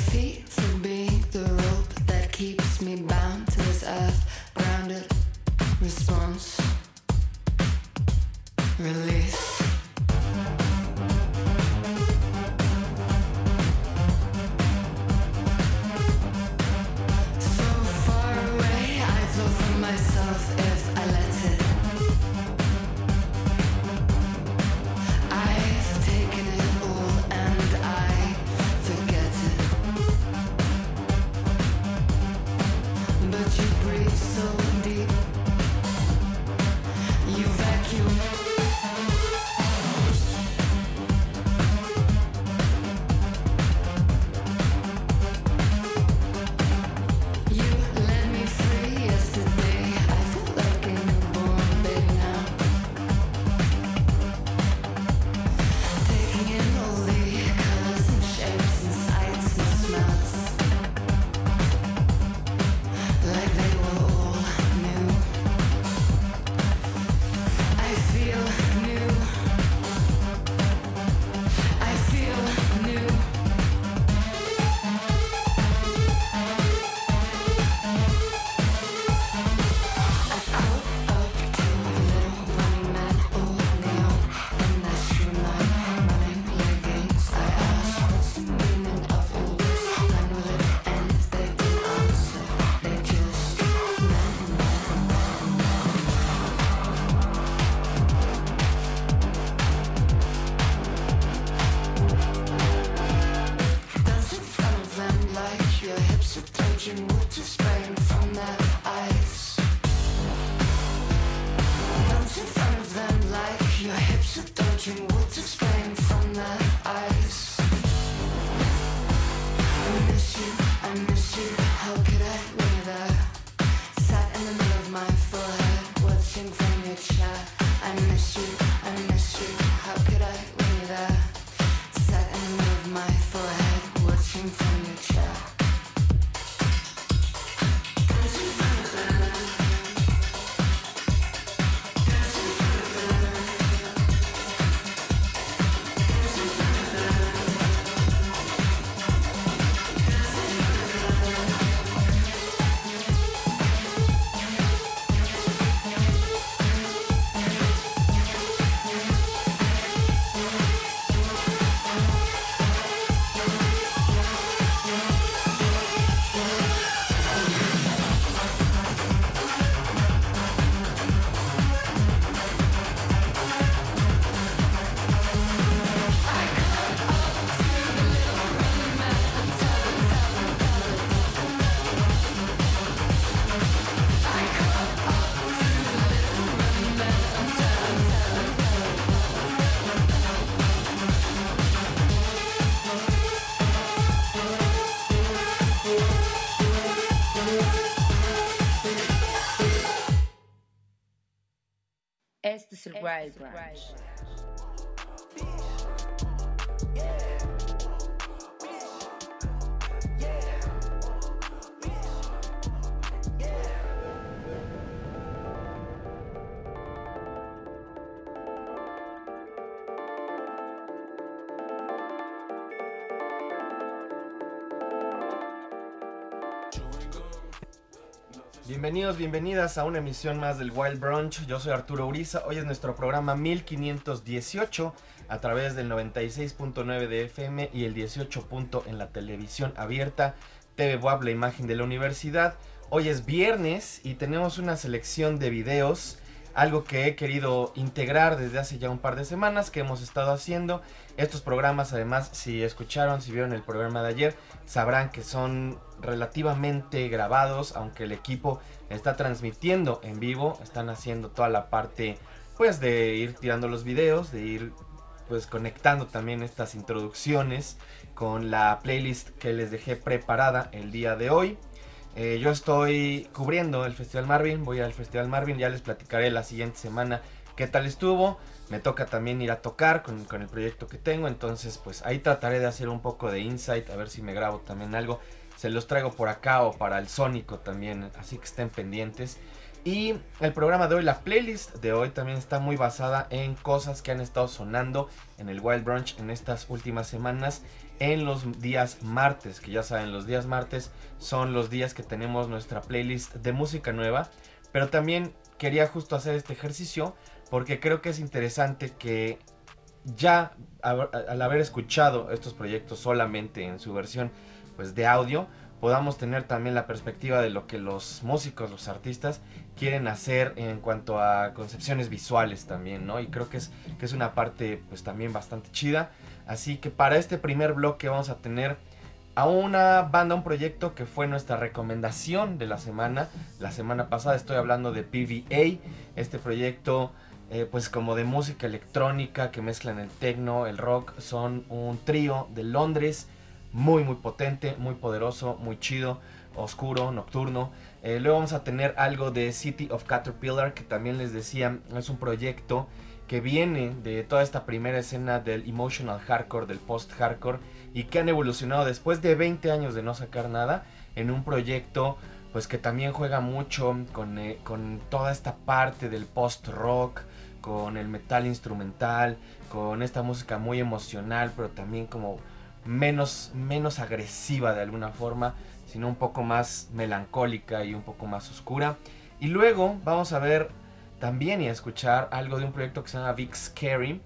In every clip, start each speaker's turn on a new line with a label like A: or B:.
A: Feet
B: Este es el Wild Branch.
C: Bienvenidos, bienvenidas a una emisión más del Wild Brunch. Yo soy Arturo Uriza. Hoy es nuestro programa 1518 a través del 96.9 de FM y el 18. punto en la televisión abierta. TV la imagen de la universidad. Hoy es viernes y tenemos una selección de videos. Algo que he querido integrar desde hace ya un par de semanas que hemos estado haciendo. Estos programas, además, si escucharon, si vieron el programa de ayer, sabrán que son relativamente grabados, aunque el equipo está transmitiendo en vivo, están haciendo toda la parte pues de ir tirando los videos, de ir pues conectando también estas introducciones con la playlist que les dejé preparada el día de hoy. Eh, yo estoy cubriendo el Festival Marvin, voy al Festival Marvin, ya les platicaré la siguiente semana qué tal estuvo. Me toca también ir a tocar con, con, el proyecto que tengo, entonces pues ahí trataré de hacer un poco de insight, a ver si me grabo también algo. Se los traigo por acá o para el Sónico también, así que estén pendientes. Y el programa de hoy, la playlist de hoy también está muy basada en cosas que han estado sonando en el Wild Brunch en estas últimas semanas en los días martes, que ya saben, los días martes son los días que tenemos nuestra playlist de música nueva, pero también quería justo hacer este ejercicio porque creo que es interesante que ya al haber escuchado estos proyectos solamente en su versión pues de audio, podamos tener también la perspectiva de lo que los músicos, los artistas quieren hacer en cuanto a concepciones visuales también, ¿no? Y creo que es, que es una parte pues también bastante chida. Así que para este primer bloque vamos a tener a una banda, un proyecto que fue nuestra recomendación de la semana. La semana pasada estoy hablando de PVA, este proyecto eh, pues como de música electrónica que mezclan el techno, el rock. Son un trío de Londres muy muy potente, muy poderoso, muy chido, oscuro, nocturno. Eh, luego vamos a tener algo de City of Caterpillar que también les decía es un proyecto que viene de toda esta primera escena del emotional hardcore, del post-hardcore, y que han evolucionado después de 20 años de no sacar nada en un proyecto pues que también juega mucho con, eh, con toda esta parte del post-rock, con el metal instrumental, con esta música muy emocional, pero también como menos, menos agresiva de alguna forma, sino un poco más melancólica y un poco más oscura. Y luego vamos a ver también y a escuchar algo de un proyecto que se llama Big Scary.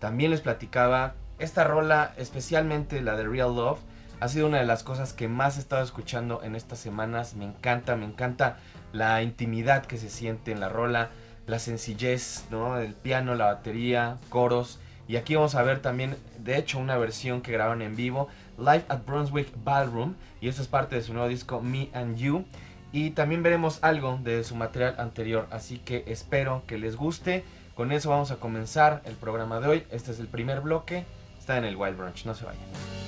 C: También les platicaba, esta rola, especialmente la de Real Love, ha sido una de las cosas que más he estado escuchando en estas semanas. Me encanta, me encanta la intimidad que se siente en la rola, la sencillez, ¿no? El piano, la batería, coros. Y aquí vamos a ver también, de hecho, una versión que grabaron en vivo, Live at Brunswick Ballroom. Y esto es parte de su nuevo disco Me and You. Y también veremos algo de su material anterior, así que espero que les guste. Con eso vamos a comenzar el programa de hoy. Este es el primer bloque. Está en el Wild Brunch, no se vayan.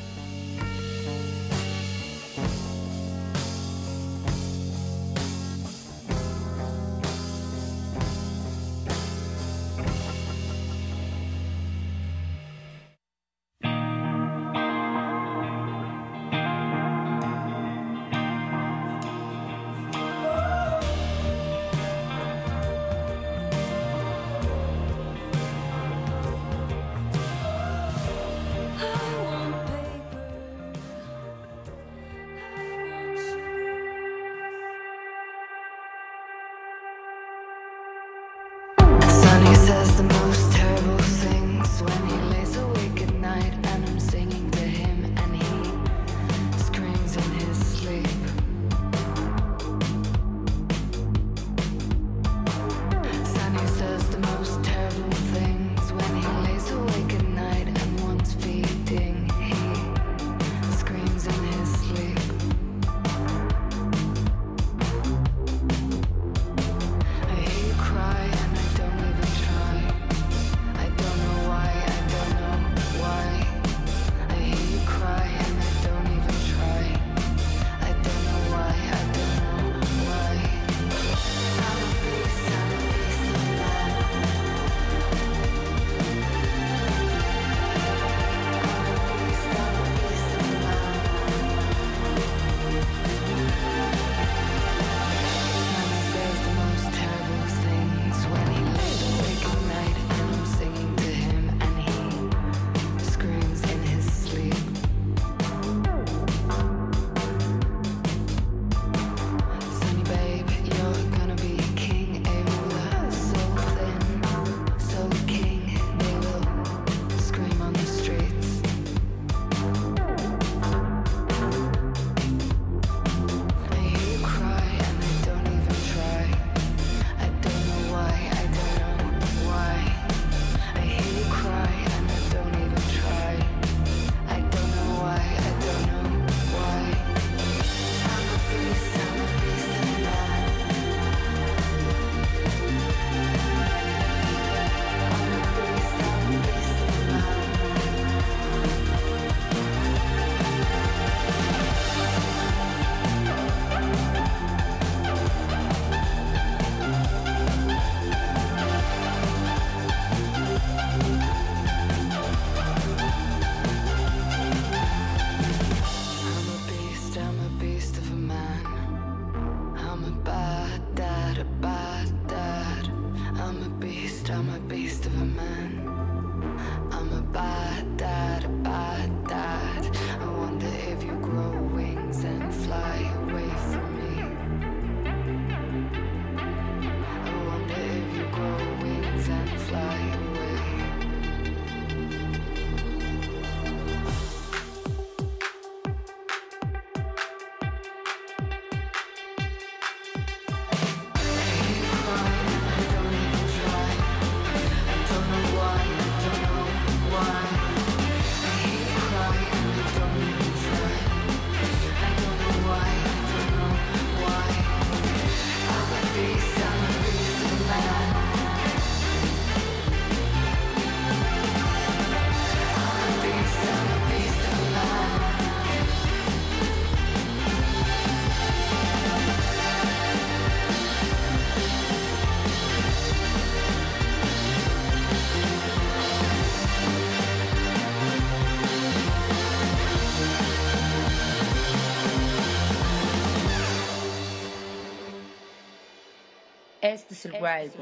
B: Este es el Wild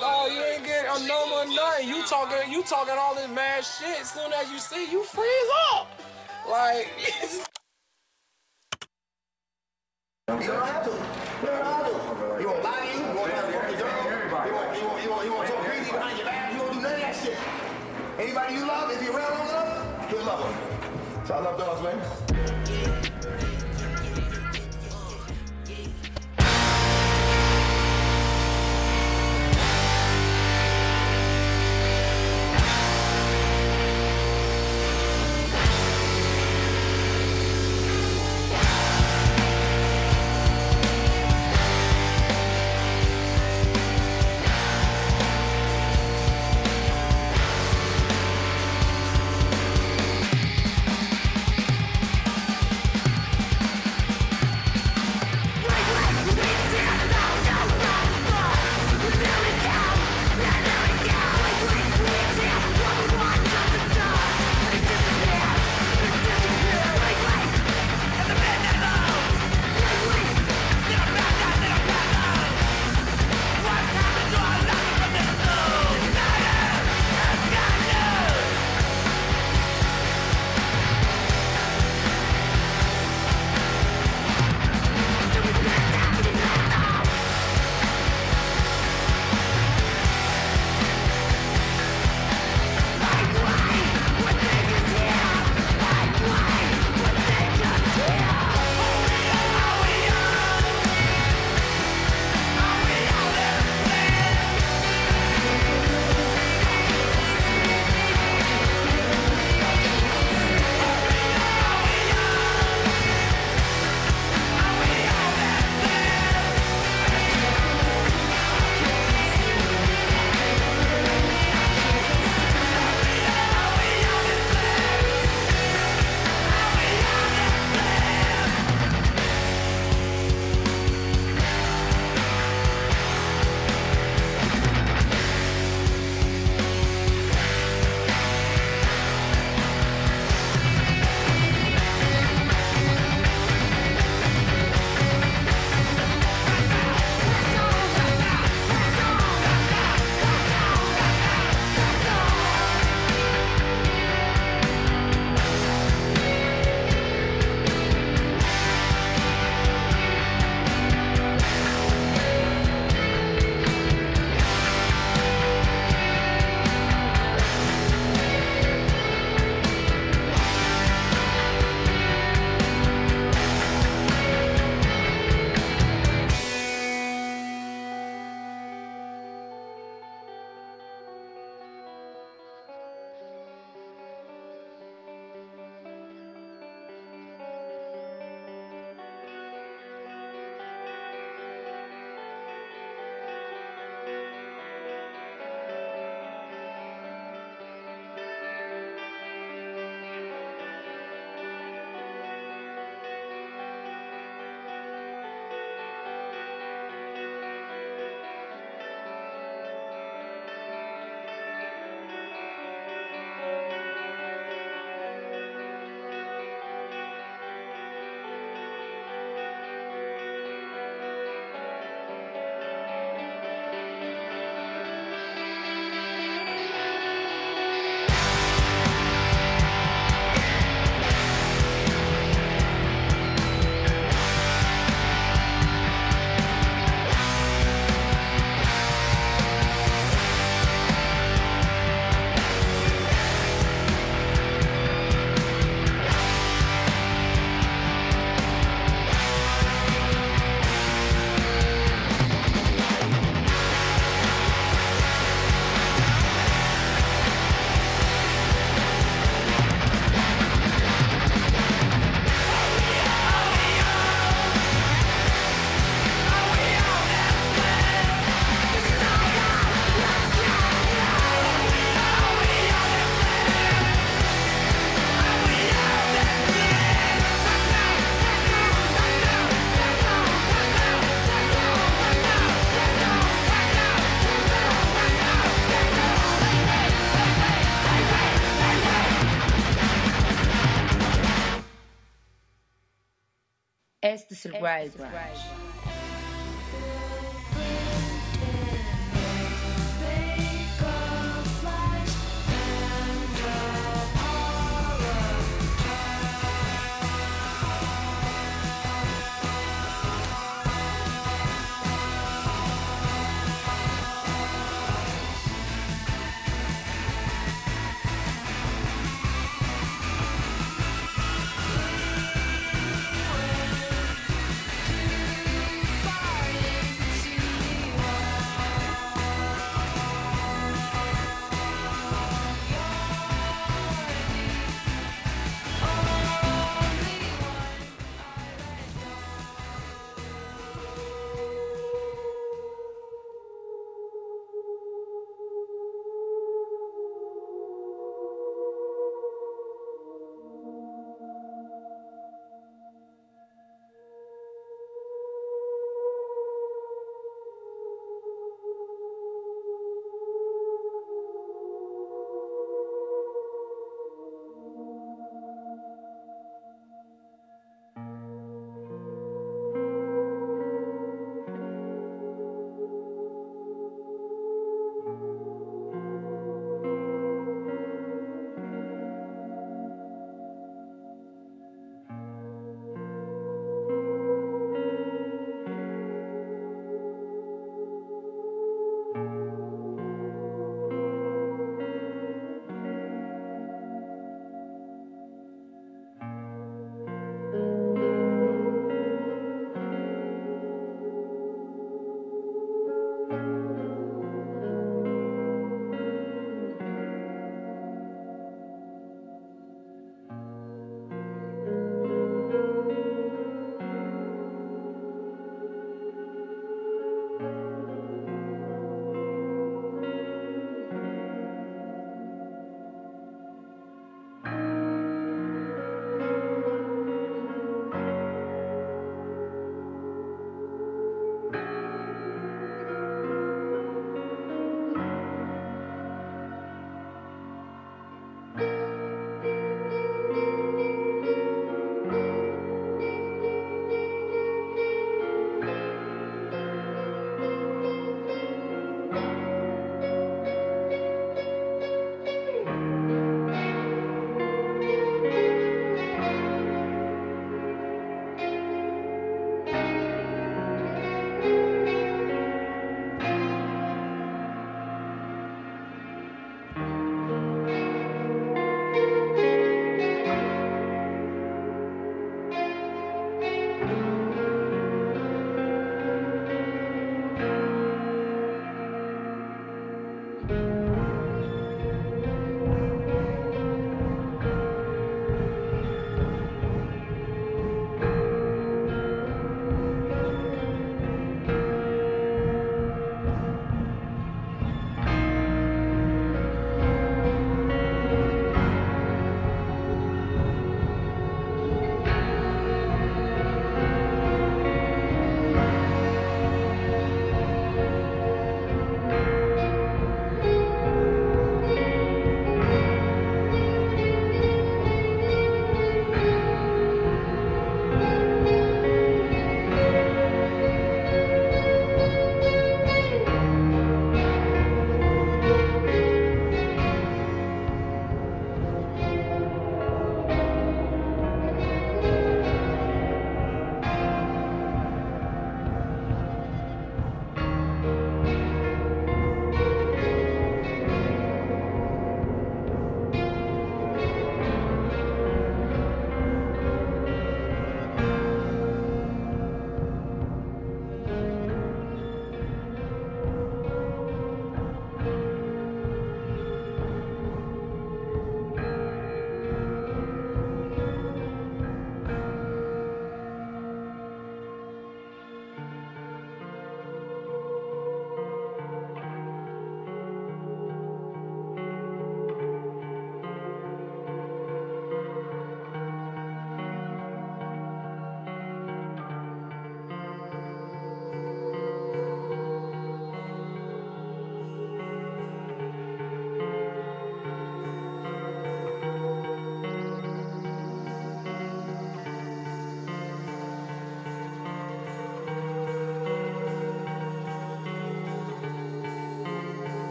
D: No, you ain't get a number nothing. You talking, you talking all this mad shit. As soon as you see, you freeze up. Like,
E: You don't have to. You don't have to. You won't lie to you. You won't have to fuck girl. You won't, you won't, you won't, you won't talk crazy behind your back. You won't do none of that shit. Anybody you love, if you're around long enough, you'll love them. So I love dogs, man.
F: Este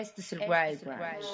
B: Este es el Wild Branch.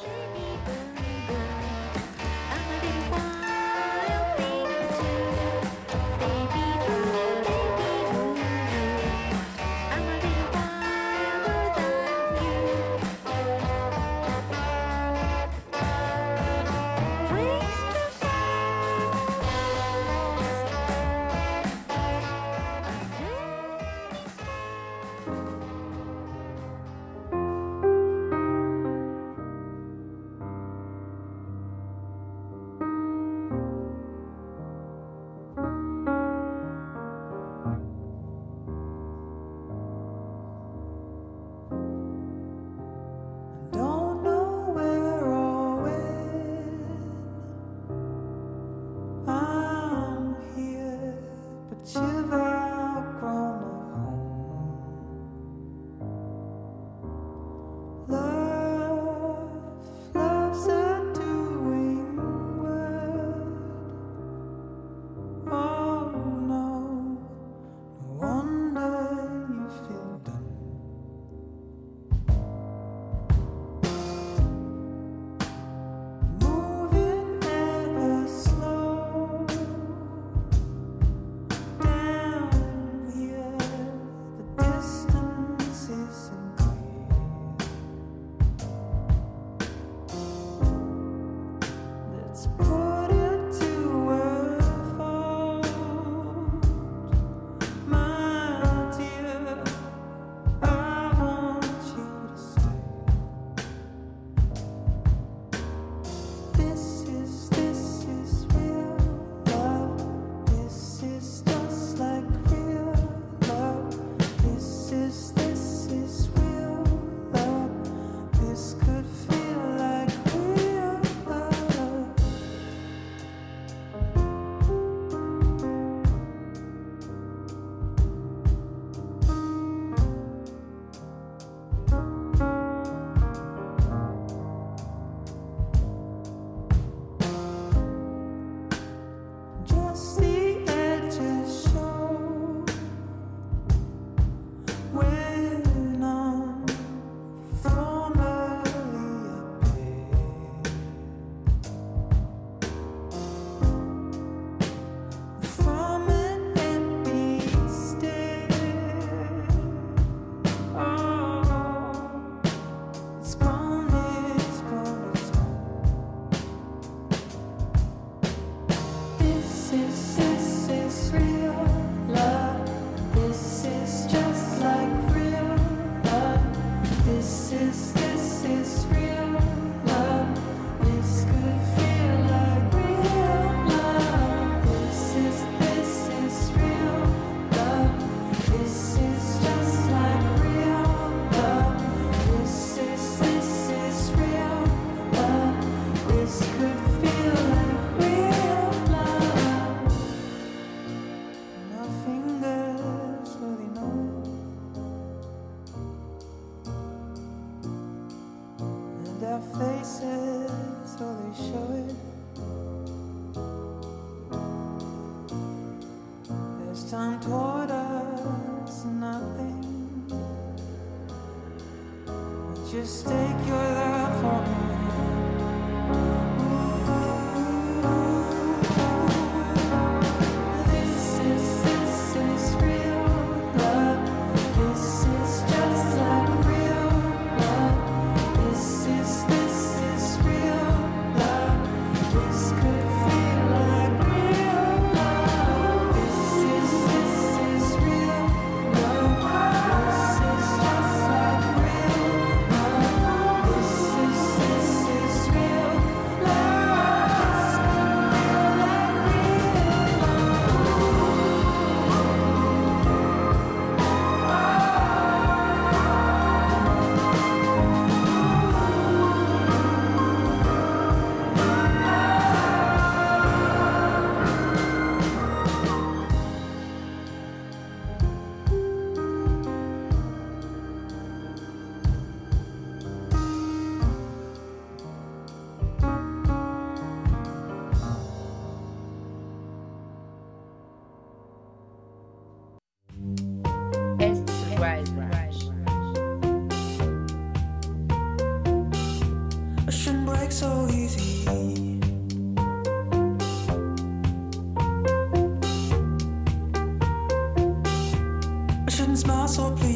B: smile so please.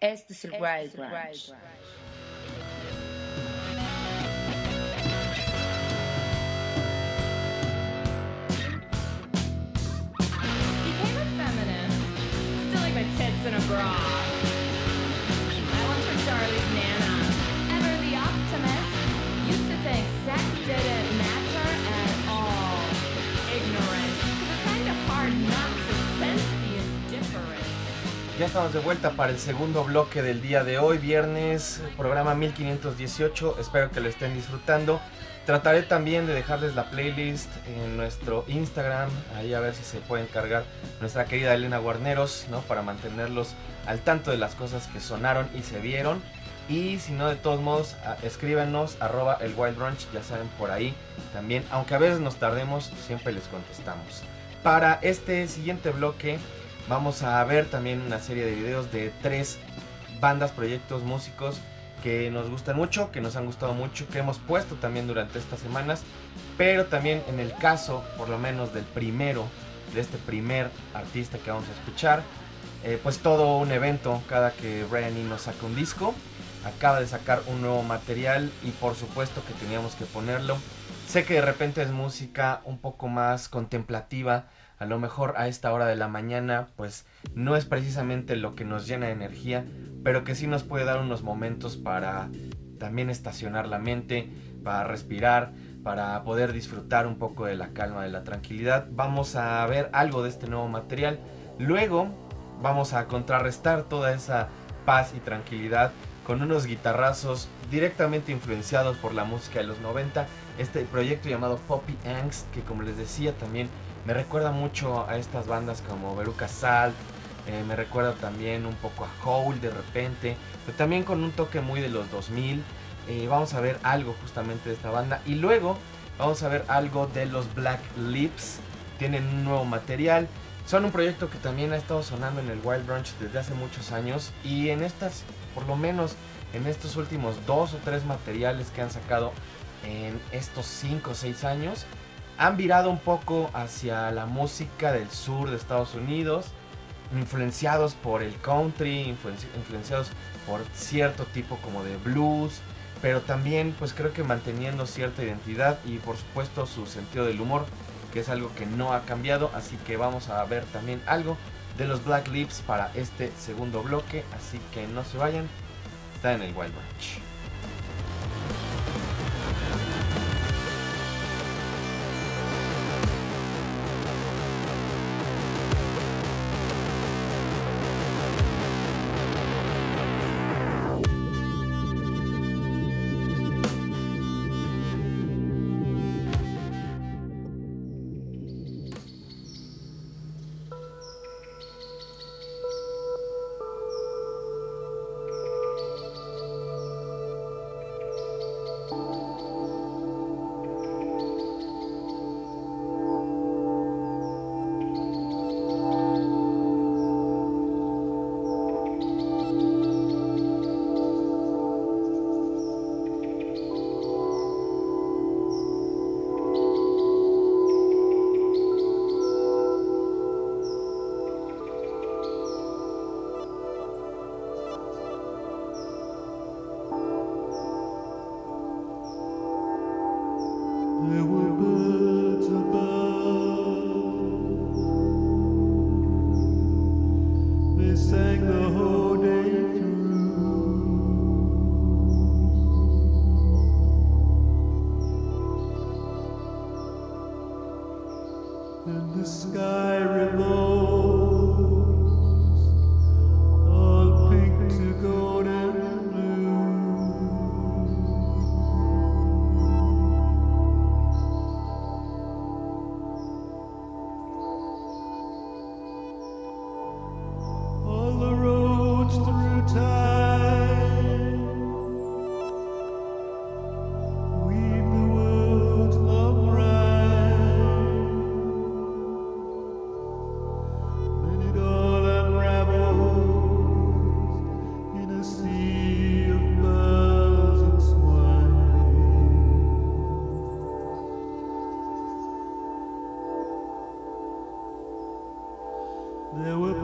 B: Este es el Wild Branch.
G: Became a feminist. Still like my tits in a bra.
C: Ya estamos de vuelta para el segundo bloque del día de hoy, viernes, programa 1518. Espero que lo estén disfrutando. Trataré también de dejarles la playlist en nuestro Instagram, ahí a ver si se pueden cargar nuestra querida Elena Guarneros, ¿no? Para mantenerlos al tanto de las cosas que sonaron y se vieron. Y si no, de todos modos, escríbanos, arroba el Wild Brunch, ya saben por ahí también. Aunque a veces nos tardemos, siempre les contestamos. Para este siguiente bloque, vamos a ver también una serie de videos de tres bandas, proyectos, músicos que nos gustan mucho, que nos han gustado mucho, que hemos puesto también durante estas semanas, pero también en el caso, por lo menos del primero, de este primer artista que vamos a escuchar, eh, pues todo un evento cada que Brian Eno saca un disco, acaba de sacar un nuevo material y por supuesto que teníamos que ponerlo. Sé que de repente es música un poco más contemplativa, a lo mejor a esta hora de la mañana, pues no es precisamente lo que nos llena de energía, pero que sí nos puede dar unos momentos para también estacionar la mente, para respirar, para poder disfrutar un poco de la calma, de la tranquilidad. Vamos a ver algo de este nuevo material. Luego vamos a contrarrestar toda esa paz y tranquilidad con unos guitarrazos directamente influenciados por la música de los 90. Este proyecto llamado Poppy Angst, que como les decía también me recuerda mucho a estas bandas como Veruca Salt, eh, me recuerda también un poco a Hole de repente, pero también con un toque muy de los 2000. Eh, vamos a ver algo justamente de esta banda y luego vamos a ver algo de los Black Lips. Tienen un nuevo material. Son un proyecto que también ha estado sonando en el Wild Brunch desde hace muchos años y en estas, por lo menos en estos últimos dos o tres materiales que han sacado en estos 5 o 6 años, han virado un poco hacia la música del sur de Estados Unidos, influenciados por el country, influenci- influenciados por cierto tipo como de blues, pero también pues creo que manteniendo cierta identidad y por supuesto su sentido del humor, que es algo que no ha cambiado, así que vamos a ver también algo de los Black Lips para este segundo bloque, así que no se vayan, está en el Wild Branch.
H: There were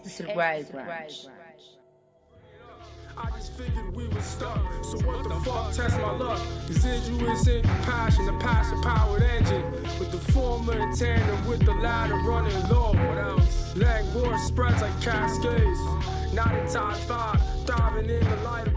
B: Ecstasy Ride Ranch.
D: I just figured we would stuck. So what the fuck? Test my luck. Residuous in compassion, the passion powered engine. With the former in tandem with the latter running low. What else? Leg war spreads like cascades. Not in time five, diving in the light.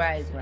D: Este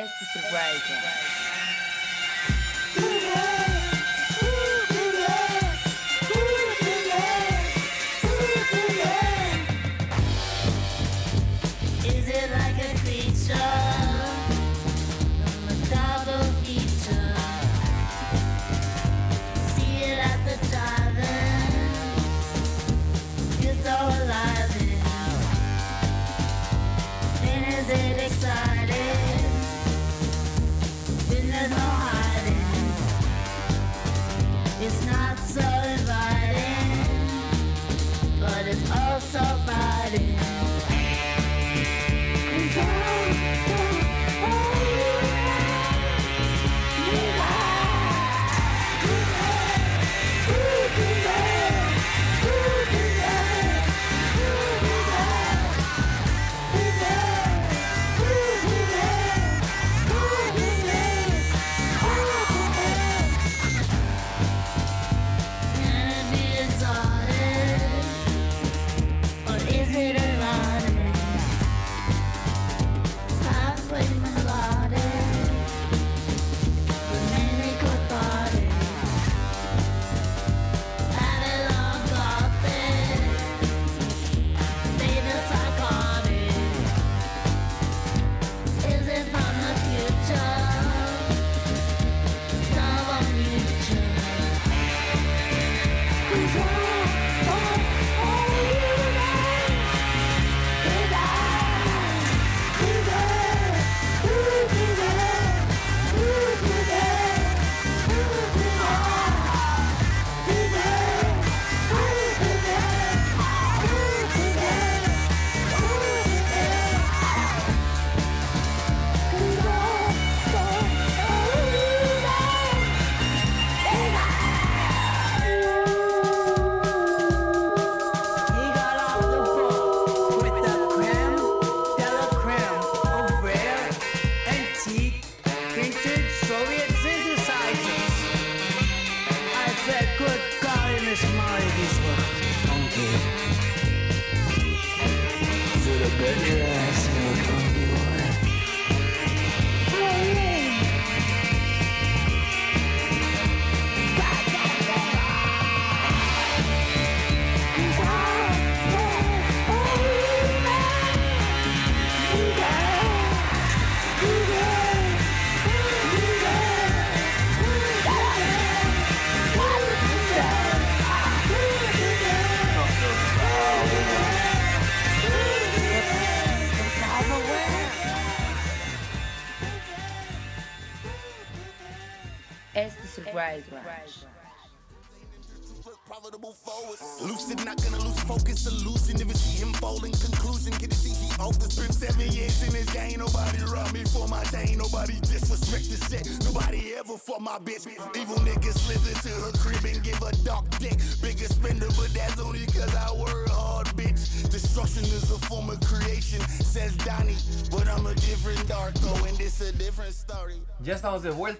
D: Este es el Wild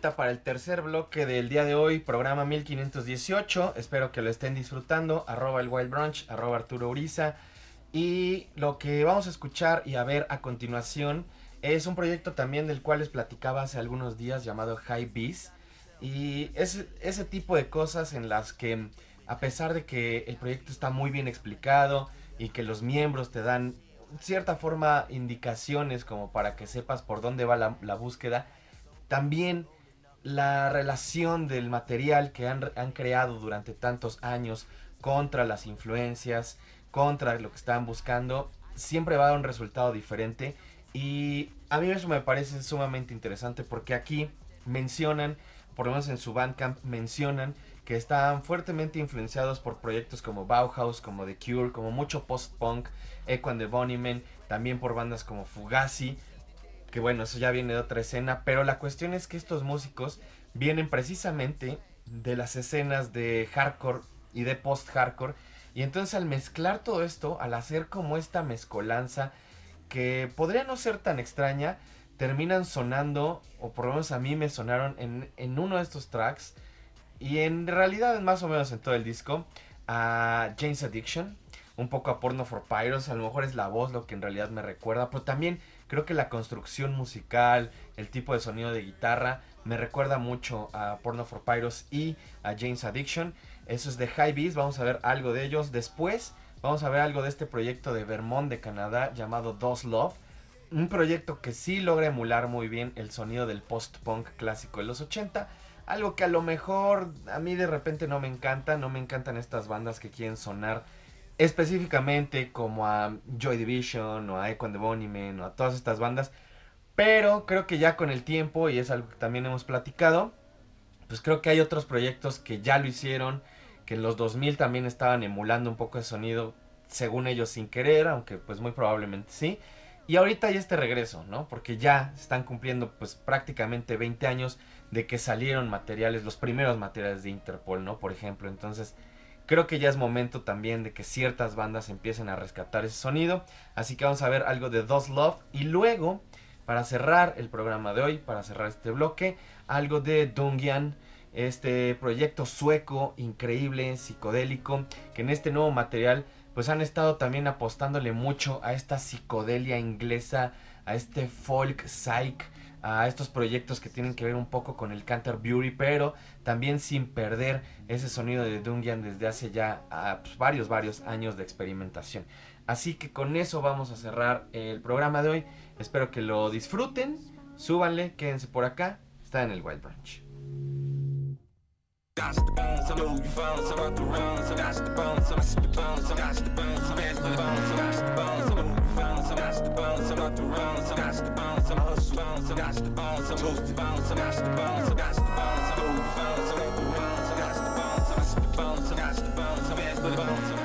C: para el tercer bloque del día de hoy, programa 1518. Espero que lo estén disfrutando. Arroba el Wild Brunch, arroba Arturo Uriza. Y lo que vamos a escuchar y a ver a continuación es un proyecto también del cual les platicaba hace algunos días llamado High Beast. Y es ese tipo de cosas en las que, a pesar de que el proyecto está muy bien explicado y que los miembros te dan cierta forma indicaciones como para que sepas por dónde va la, la búsqueda, también la relación del material que han, han creado durante tantos años contra las influencias, contra lo que estaban buscando, siempre va a dar un resultado diferente. Y a mí eso me parece sumamente interesante porque aquí mencionan, por lo menos en su Bandcamp, mencionan que están fuertemente influenciados por proyectos como Bauhaus, como The Cure, como mucho post-punk, Echo and the Bunnymen, también por bandas como Fugazi, que bueno, eso ya viene de otra escena, pero la cuestión es que estos músicos vienen precisamente de las escenas de hardcore y de post-hardcore, y entonces al mezclar todo esto, al hacer como esta mezcolanza, que podría no ser tan extraña, terminan sonando, o por lo menos a mí me sonaron en, en uno de estos tracks, y en realidad más o menos en todo el disco, a Jane's Addiction, un poco a Porno for Pyros, a lo mejor es la voz lo que en realidad me recuerda, pero también creo que la construcción musical, el tipo de sonido de guitarra, me recuerda mucho a Porno for Pyros y a James Addiction. Eso es de High Beast, vamos a ver algo de ellos. Después vamos a ver algo de este proyecto de Vermont de Canadá llamado Dos Love. Un proyecto que sí logra emular muy bien el sonido del post-punk clásico de los 80. Algo que a lo mejor a mí de repente no me encanta, no me encantan estas bandas que quieren sonar específicamente como a Joy Division o a Echo and the o a todas estas bandas. Pero creo que ya con el tiempo, y es algo que también hemos platicado, pues creo que hay otros proyectos que ya lo hicieron, que en los 2000 también estaban emulando un poco de sonido, según ellos sin querer, aunque pues muy probablemente sí. Y ahorita hay este regreso, ¿no? Porque ya están cumpliendo pues prácticamente 20 años de que salieron materiales, los primeros materiales de Interpol, ¿no? Por ejemplo, entonces creo que ya es momento también de que ciertas bandas empiecen a rescatar ese sonido. Así que vamos a ver algo de Dos Love y luego, para cerrar el programa de hoy, para cerrar este bloque, algo de Dungian, este proyecto sueco increíble, psicodélico, que en este nuevo material pues han estado también apostándole mucho a esta psicodelia inglesa, a este folk psych, a estos proyectos que tienen que ver un poco con el Canterbury, pero también sin perder ese sonido de Dungeon desde hace ya ah, pues, varios, varios años de experimentación. Así que con eso vamos a cerrar el programa de hoy. Espero que lo disfruten, súbanle, quédense por acá, está en el Wild Branch.
I: I know you found some got the bones, some out the round, some got the bones, some hustle bones, some got the bones, some toast the bones, some got the bones, some got the bones, I know you found some out the round, some got the bones, some got the bones, some got the bones, some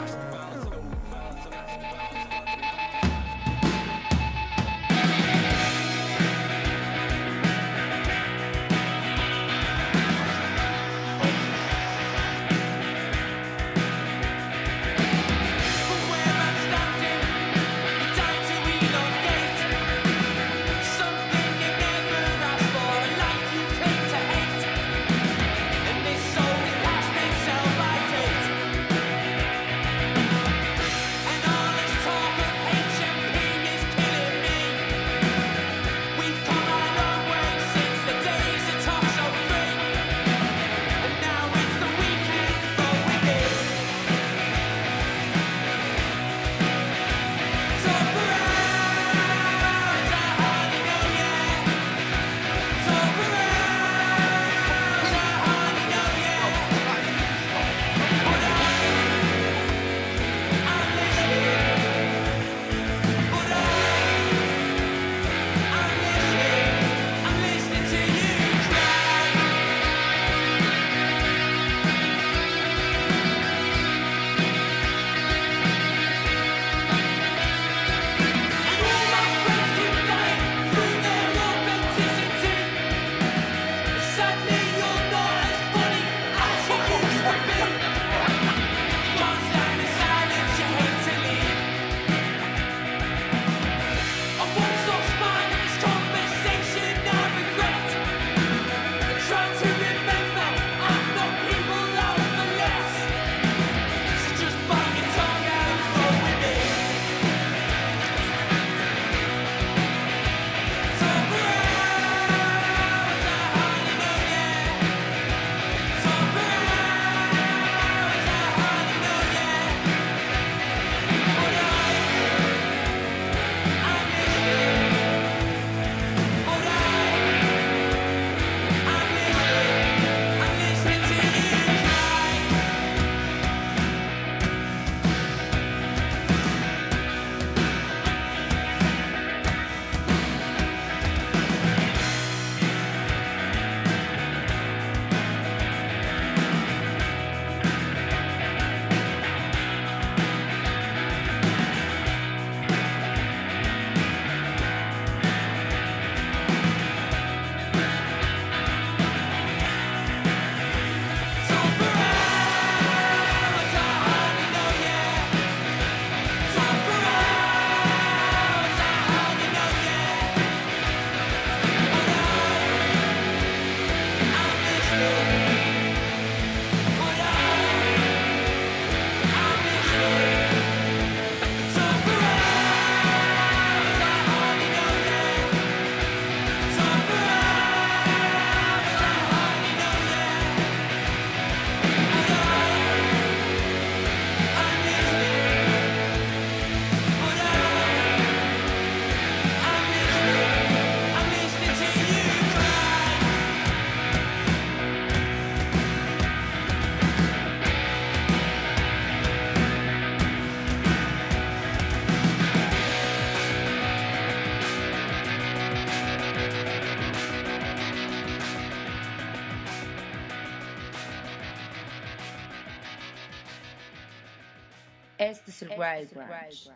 I: Este es el Wild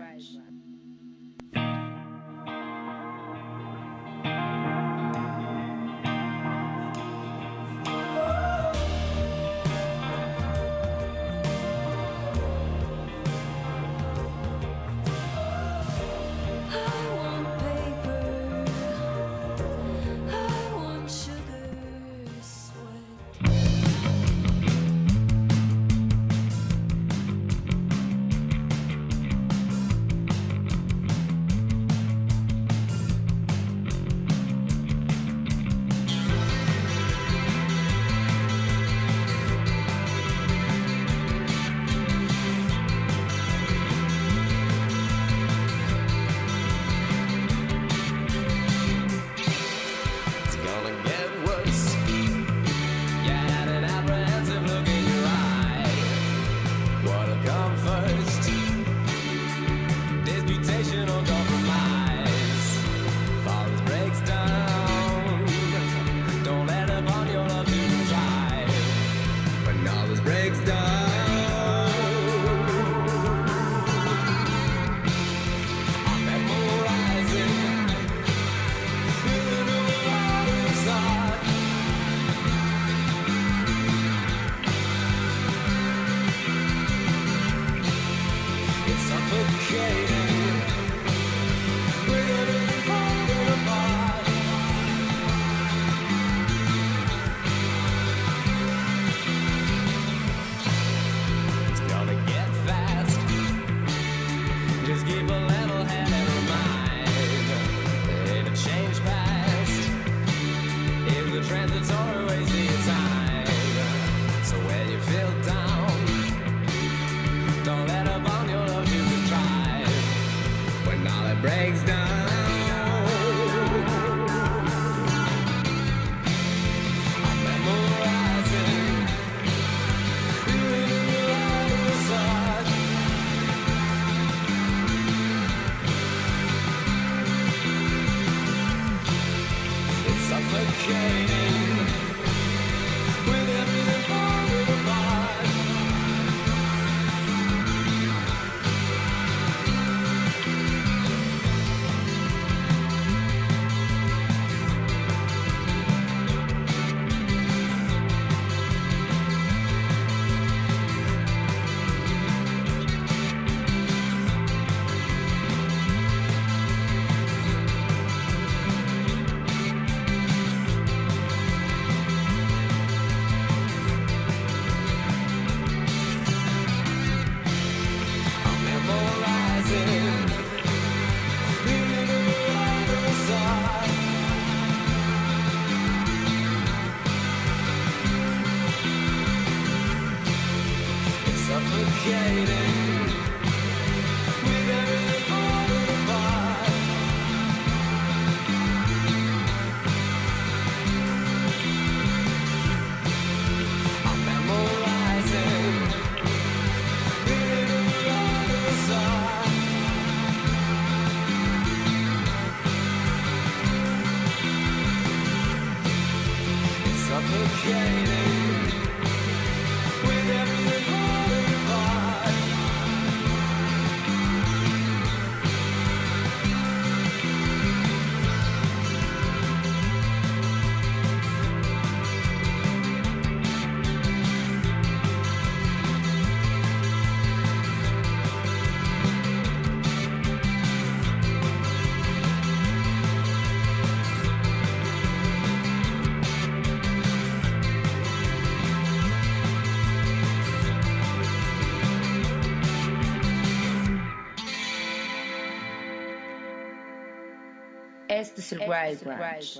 F: Este es el Wild Branch.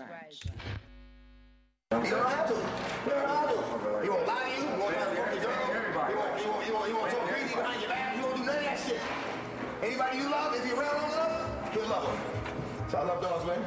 E: You don't have to. You don't have to. You won't lie to you. You won't have girl. You won't, you won't, you won't, you won't talk crazy behind your back. You won't do none of that shit. Anybody you love, if you're around long enough, you'll love them. So I love dogs, man.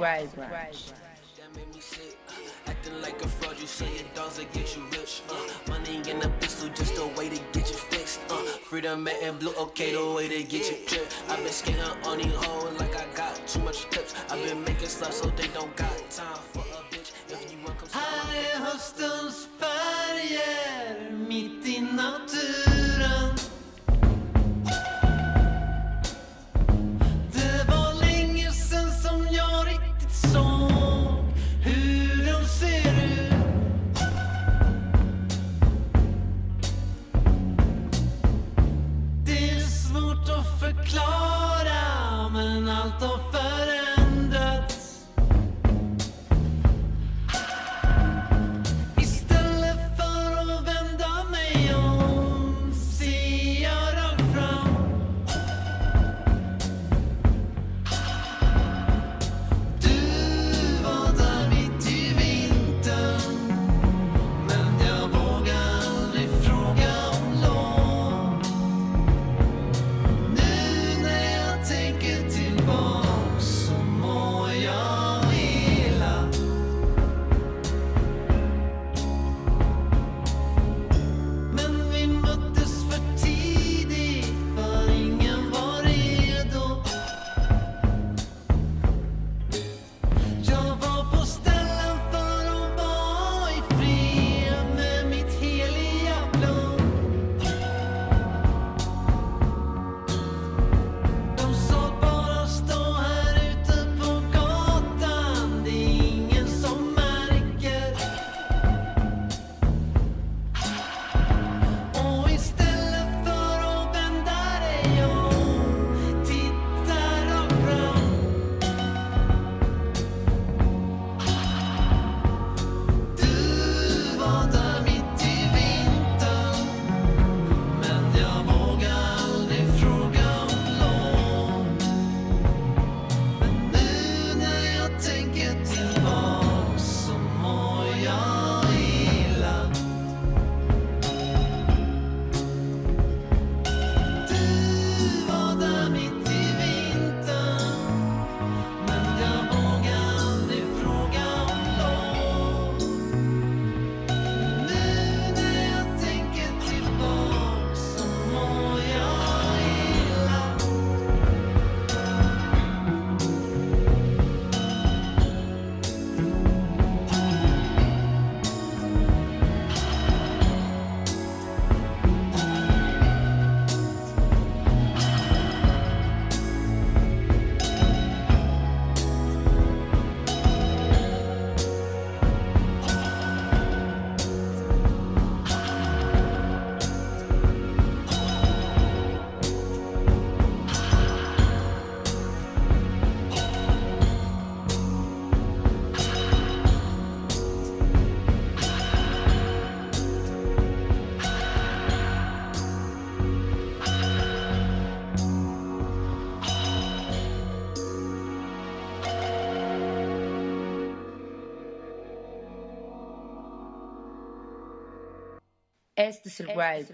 J: right, right.
K: That made me sick. Acting like a fraud, you saying dogs will get you rich. Uh. money and a pistol, just a way to get you fixed. Uh. freedom and blue, okay, the way to get you drip. i been skating on these hoes like I got too much tips. i been making stuff so they don't got time for a bitch. If you want come
L: Här är höstens färger mitt i
J: natur. As described.